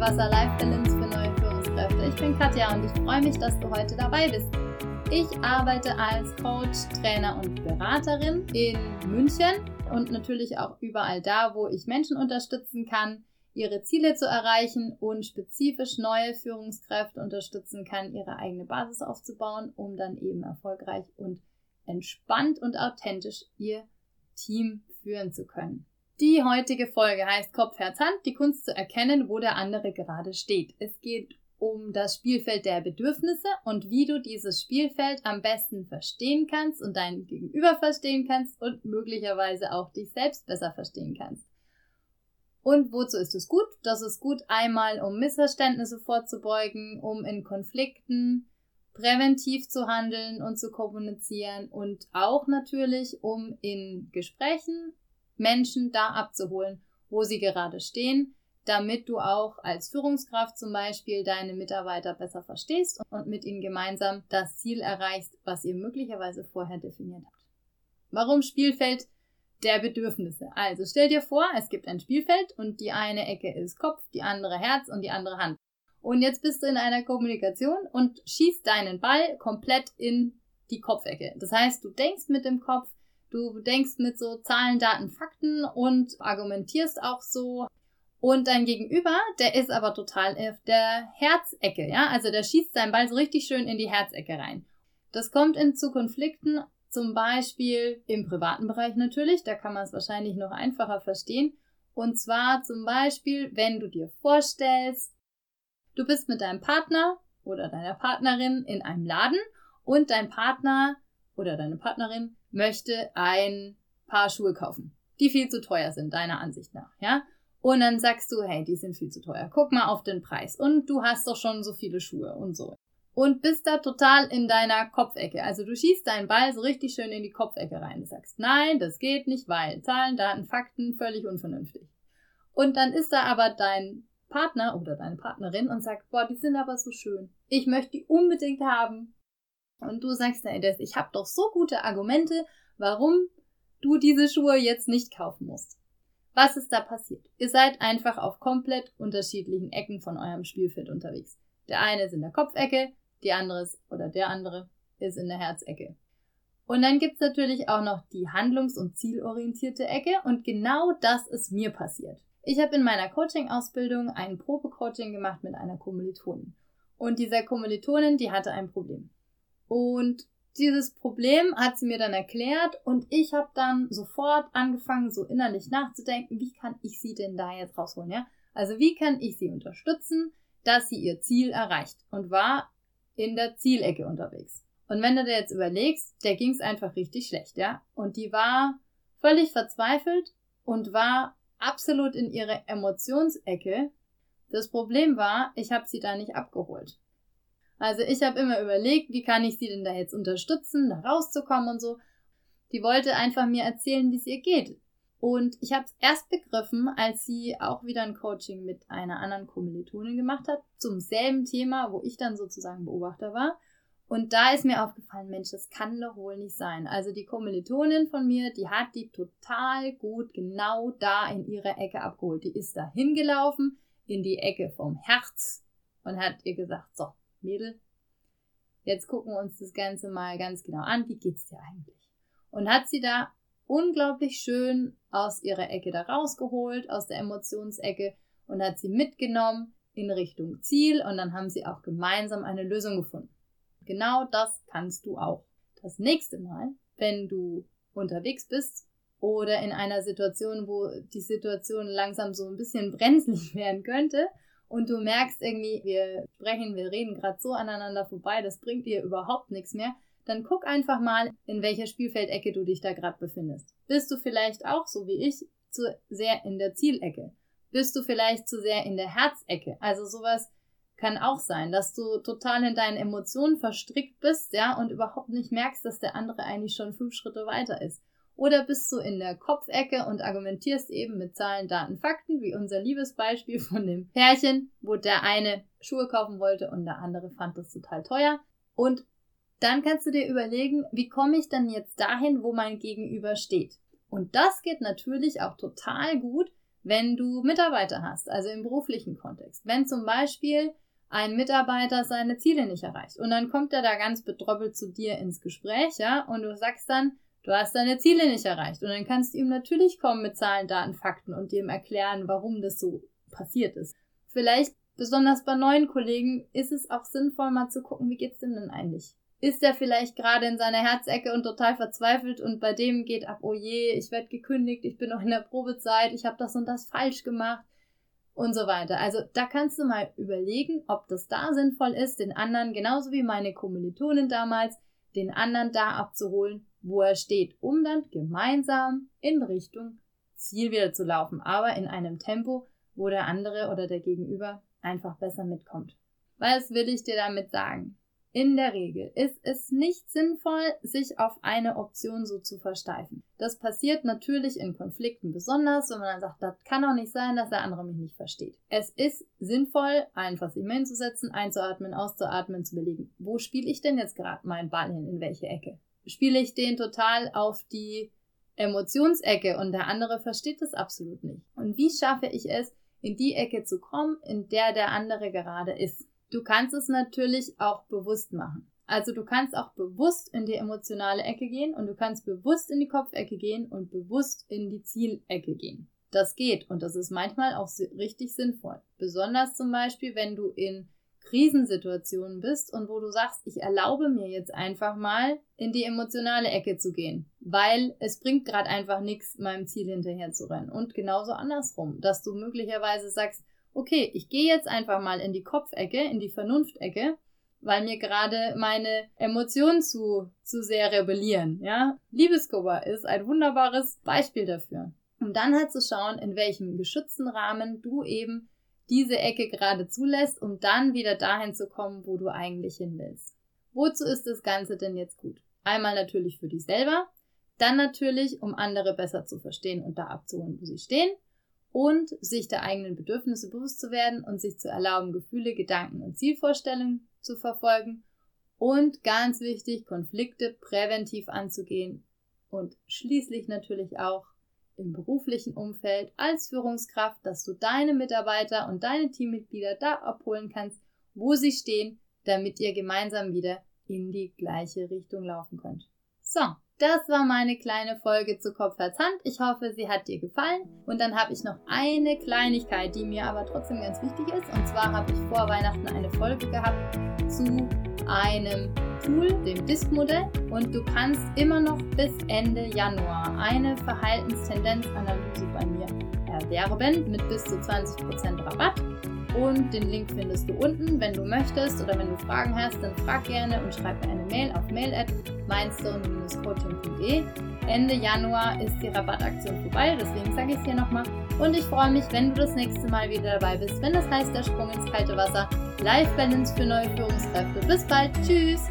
Wasser Life Balance für neue Führungskräfte. Ich bin Katja und ich freue mich, dass du heute dabei bist. Ich arbeite als Coach, Trainer und Beraterin in München und natürlich auch überall da, wo ich Menschen unterstützen kann, ihre Ziele zu erreichen und spezifisch neue Führungskräfte unterstützen kann, ihre eigene Basis aufzubauen, um dann eben erfolgreich und entspannt und authentisch ihr Team führen zu können. Die heutige Folge heißt Kopf, Herz, Hand, die Kunst zu erkennen, wo der andere gerade steht. Es geht um das Spielfeld der Bedürfnisse und wie du dieses Spielfeld am besten verstehen kannst und dein Gegenüber verstehen kannst und möglicherweise auch dich selbst besser verstehen kannst. Und wozu ist es gut? Das ist gut einmal, um Missverständnisse vorzubeugen, um in Konflikten präventiv zu handeln und zu kommunizieren und auch natürlich, um in Gesprächen Menschen da abzuholen, wo sie gerade stehen, damit du auch als Führungskraft zum Beispiel deine Mitarbeiter besser verstehst und mit ihnen gemeinsam das Ziel erreichst, was ihr möglicherweise vorher definiert habt. Warum Spielfeld der Bedürfnisse? Also stell dir vor, es gibt ein Spielfeld und die eine Ecke ist Kopf, die andere Herz und die andere Hand. Und jetzt bist du in einer Kommunikation und schießt deinen Ball komplett in die Kopfecke. Das heißt, du denkst mit dem Kopf, Du denkst mit so Zahlen, Daten, Fakten und argumentierst auch so. Und dein Gegenüber, der ist aber total auf der Herzecke, ja? Also der schießt seinen Ball so richtig schön in die Herzecke rein. Das kommt in zu Konflikten, zum Beispiel im privaten Bereich natürlich, da kann man es wahrscheinlich noch einfacher verstehen. Und zwar zum Beispiel, wenn du dir vorstellst, du bist mit deinem Partner oder deiner Partnerin in einem Laden und dein Partner oder deine Partnerin möchte ein paar Schuhe kaufen, die viel zu teuer sind, deiner Ansicht nach, ja? Und dann sagst du, hey, die sind viel zu teuer. Guck mal auf den Preis. Und du hast doch schon so viele Schuhe und so. Und bist da total in deiner Kopfecke. Also du schießt deinen Ball so richtig schön in die Kopfecke rein. Du sagst, nein, das geht nicht, weil Zahlen, Daten, Fakten, völlig unvernünftig. Und dann ist da aber dein Partner oder deine Partnerin und sagt, boah, die sind aber so schön. Ich möchte die unbedingt haben und du sagst, na, ich habe doch so gute Argumente, warum du diese Schuhe jetzt nicht kaufen musst. Was ist da passiert? Ihr seid einfach auf komplett unterschiedlichen Ecken von eurem Spielfeld unterwegs. Der eine ist in der Kopfecke, die andere ist, oder der andere ist in der Herzecke. Und dann gibt's natürlich auch noch die handlungs- und zielorientierte Ecke und genau das ist mir passiert. Ich habe in meiner Coaching-Ausbildung ein Probecoaching gemacht mit einer Kommilitonin. Und dieser Kommilitonin, die hatte ein Problem. Und dieses Problem hat sie mir dann erklärt und ich habe dann sofort angefangen, so innerlich nachzudenken, wie kann ich sie denn da jetzt rausholen, ja? Also wie kann ich sie unterstützen, dass sie ihr Ziel erreicht und war in der Zielecke unterwegs. Und wenn du dir jetzt überlegst, der ging es einfach richtig schlecht, ja? Und die war völlig verzweifelt und war absolut in ihrer Emotionsecke. Das Problem war, ich habe sie da nicht abgeholt. Also ich habe immer überlegt, wie kann ich sie denn da jetzt unterstützen, da rauszukommen und so. Die wollte einfach mir erzählen, wie es ihr geht. Und ich habe es erst begriffen, als sie auch wieder ein Coaching mit einer anderen Kommilitonin gemacht hat, zum selben Thema, wo ich dann sozusagen Beobachter war. Und da ist mir aufgefallen, Mensch, das kann doch wohl nicht sein. Also die Kommilitonin von mir, die hat die total gut genau da in ihrer Ecke abgeholt. Die ist da hingelaufen in die Ecke vom Herz und hat ihr gesagt, so, Mädel, jetzt gucken wir uns das Ganze mal ganz genau an. Wie geht's dir eigentlich? Und hat sie da unglaublich schön aus ihrer Ecke da rausgeholt, aus der Emotionsecke und hat sie mitgenommen in Richtung Ziel und dann haben sie auch gemeinsam eine Lösung gefunden. Genau das kannst du auch. Das nächste Mal, wenn du unterwegs bist oder in einer Situation, wo die Situation langsam so ein bisschen brenzlig werden könnte und du merkst irgendwie, wir sprechen, wir reden gerade so aneinander vorbei, das bringt dir überhaupt nichts mehr, dann guck einfach mal, in welcher Spielfeldecke du dich da gerade befindest. Bist du vielleicht auch, so wie ich, zu sehr in der Zielecke? Bist du vielleicht zu sehr in der Herzecke? Also sowas kann auch sein, dass du total in deinen Emotionen verstrickt bist, ja, und überhaupt nicht merkst, dass der andere eigentlich schon fünf Schritte weiter ist. Oder bist du in der Kopfecke und argumentierst eben mit Zahlen, Daten, Fakten, wie unser Liebesbeispiel von dem Pärchen, wo der eine Schuhe kaufen wollte und der andere fand das total teuer. Und dann kannst du dir überlegen, wie komme ich dann jetzt dahin, wo mein Gegenüber steht. Und das geht natürlich auch total gut, wenn du Mitarbeiter hast, also im beruflichen Kontext. Wenn zum Beispiel ein Mitarbeiter seine Ziele nicht erreicht und dann kommt er da ganz bedroppelt zu dir ins Gespräch, ja, und du sagst dann, du hast deine Ziele nicht erreicht und dann kannst du ihm natürlich kommen mit Zahlen, Daten, Fakten und ihm erklären, warum das so passiert ist. Vielleicht besonders bei neuen Kollegen ist es auch sinnvoll mal zu gucken, wie geht's dem denn eigentlich? ist er vielleicht gerade in seiner Herzecke und total verzweifelt und bei dem geht ab, oh je, ich werde gekündigt, ich bin noch in der Probezeit, ich habe das und das falsch gemacht und so weiter. Also da kannst du mal überlegen, ob das da sinnvoll ist, den anderen, genauso wie meine Kommilitonin damals, den anderen da abzuholen, wo er steht, um dann gemeinsam in Richtung Ziel wieder zu laufen, aber in einem Tempo, wo der andere oder der Gegenüber einfach besser mitkommt. Was will ich dir damit sagen? In der Regel ist es nicht sinnvoll, sich auf eine Option so zu versteifen. Das passiert natürlich in Konflikten besonders, wenn man dann sagt, das kann doch nicht sein, dass der andere mich nicht versteht. Es ist sinnvoll, einfach sich mal hinzusetzen, einzuatmen, auszuatmen, zu überlegen, wo spiele ich denn jetzt gerade meinen Ball hin, in welche Ecke? Spiele ich den total auf die Emotionsecke und der andere versteht das absolut nicht. Und wie schaffe ich es, in die Ecke zu kommen, in der der andere gerade ist? Du kannst es natürlich auch bewusst machen. Also du kannst auch bewusst in die emotionale Ecke gehen und du kannst bewusst in die Kopfecke gehen und bewusst in die Zielecke gehen. Das geht und das ist manchmal auch richtig sinnvoll. Besonders zum Beispiel, wenn du in Krisensituationen bist und wo du sagst, ich erlaube mir jetzt einfach mal in die emotionale Ecke zu gehen, weil es bringt gerade einfach nichts, meinem Ziel hinterher zu rennen. Und genauso andersrum, dass du möglicherweise sagst, okay, ich gehe jetzt einfach mal in die Kopfecke, in die Vernunftecke, weil mir gerade meine Emotionen zu, zu sehr rebellieren, ja. Liebescover ist ein wunderbares Beispiel dafür. Um dann halt zu schauen, in welchem geschützten Rahmen du eben diese Ecke gerade zulässt, um dann wieder dahin zu kommen, wo du eigentlich hin willst. Wozu ist das Ganze denn jetzt gut? Einmal natürlich für dich selber, dann natürlich, um andere besser zu verstehen und da abzuholen, wo sie stehen und sich der eigenen Bedürfnisse bewusst zu werden und sich zu erlauben, Gefühle, Gedanken und Zielvorstellungen zu verfolgen und ganz wichtig, Konflikte präventiv anzugehen und schließlich natürlich auch im beruflichen Umfeld als Führungskraft, dass du deine Mitarbeiter und deine Teammitglieder da abholen kannst, wo sie stehen, damit ihr gemeinsam wieder in die gleiche Richtung laufen könnt. So, das war meine kleine Folge zu Kopf, Herz, Hand. Ich hoffe, sie hat dir gefallen. Und dann habe ich noch eine Kleinigkeit, die mir aber trotzdem ganz wichtig ist. Und zwar habe ich vor Weihnachten eine Folge gehabt zu einem Tool, dem Disk-Modell. Und du kannst immer noch bis Ende Januar eine Verhaltenstendenzanalyse bei mir erwerben mit bis zu 20% Rabatt. Und den Link findest du unten. Wenn du möchtest oder wenn du Fragen hast, dann frag gerne und schreib mir eine Mail auf mail at mindstone-coaching.de. Ende Januar ist die Rabattaktion vorbei, deswegen sage ich es hier nochmal. Und ich freue mich, wenn du das nächste Mal wieder dabei bist, wenn das heißt der Sprung ins kalte Wasser. Life Balance für neue Führungskräfte. Bis bald. Tschüss.